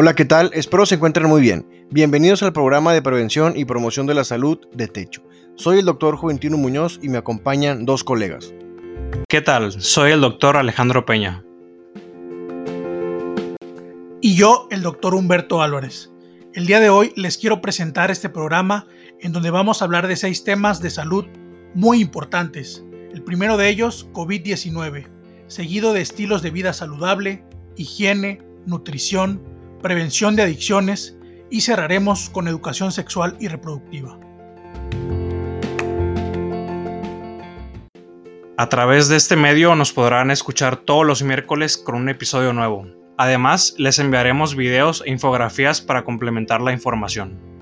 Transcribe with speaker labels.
Speaker 1: Hola, ¿qué tal? Espero se encuentren muy bien. Bienvenidos al programa de prevención y promoción de la salud de Techo. Soy el doctor Juventino Muñoz y me acompañan dos colegas.
Speaker 2: ¿Qué tal? Soy el doctor Alejandro Peña.
Speaker 3: Y yo, el doctor Humberto Álvarez. El día de hoy les quiero presentar este programa en donde vamos a hablar de seis temas de salud muy importantes. El primero de ellos, COVID-19, seguido de estilos de vida saludable, higiene, nutrición, prevención de adicciones y cerraremos con educación sexual y reproductiva.
Speaker 2: A través de este medio nos podrán escuchar todos los miércoles con un episodio nuevo. Además, les enviaremos videos e infografías para complementar la información.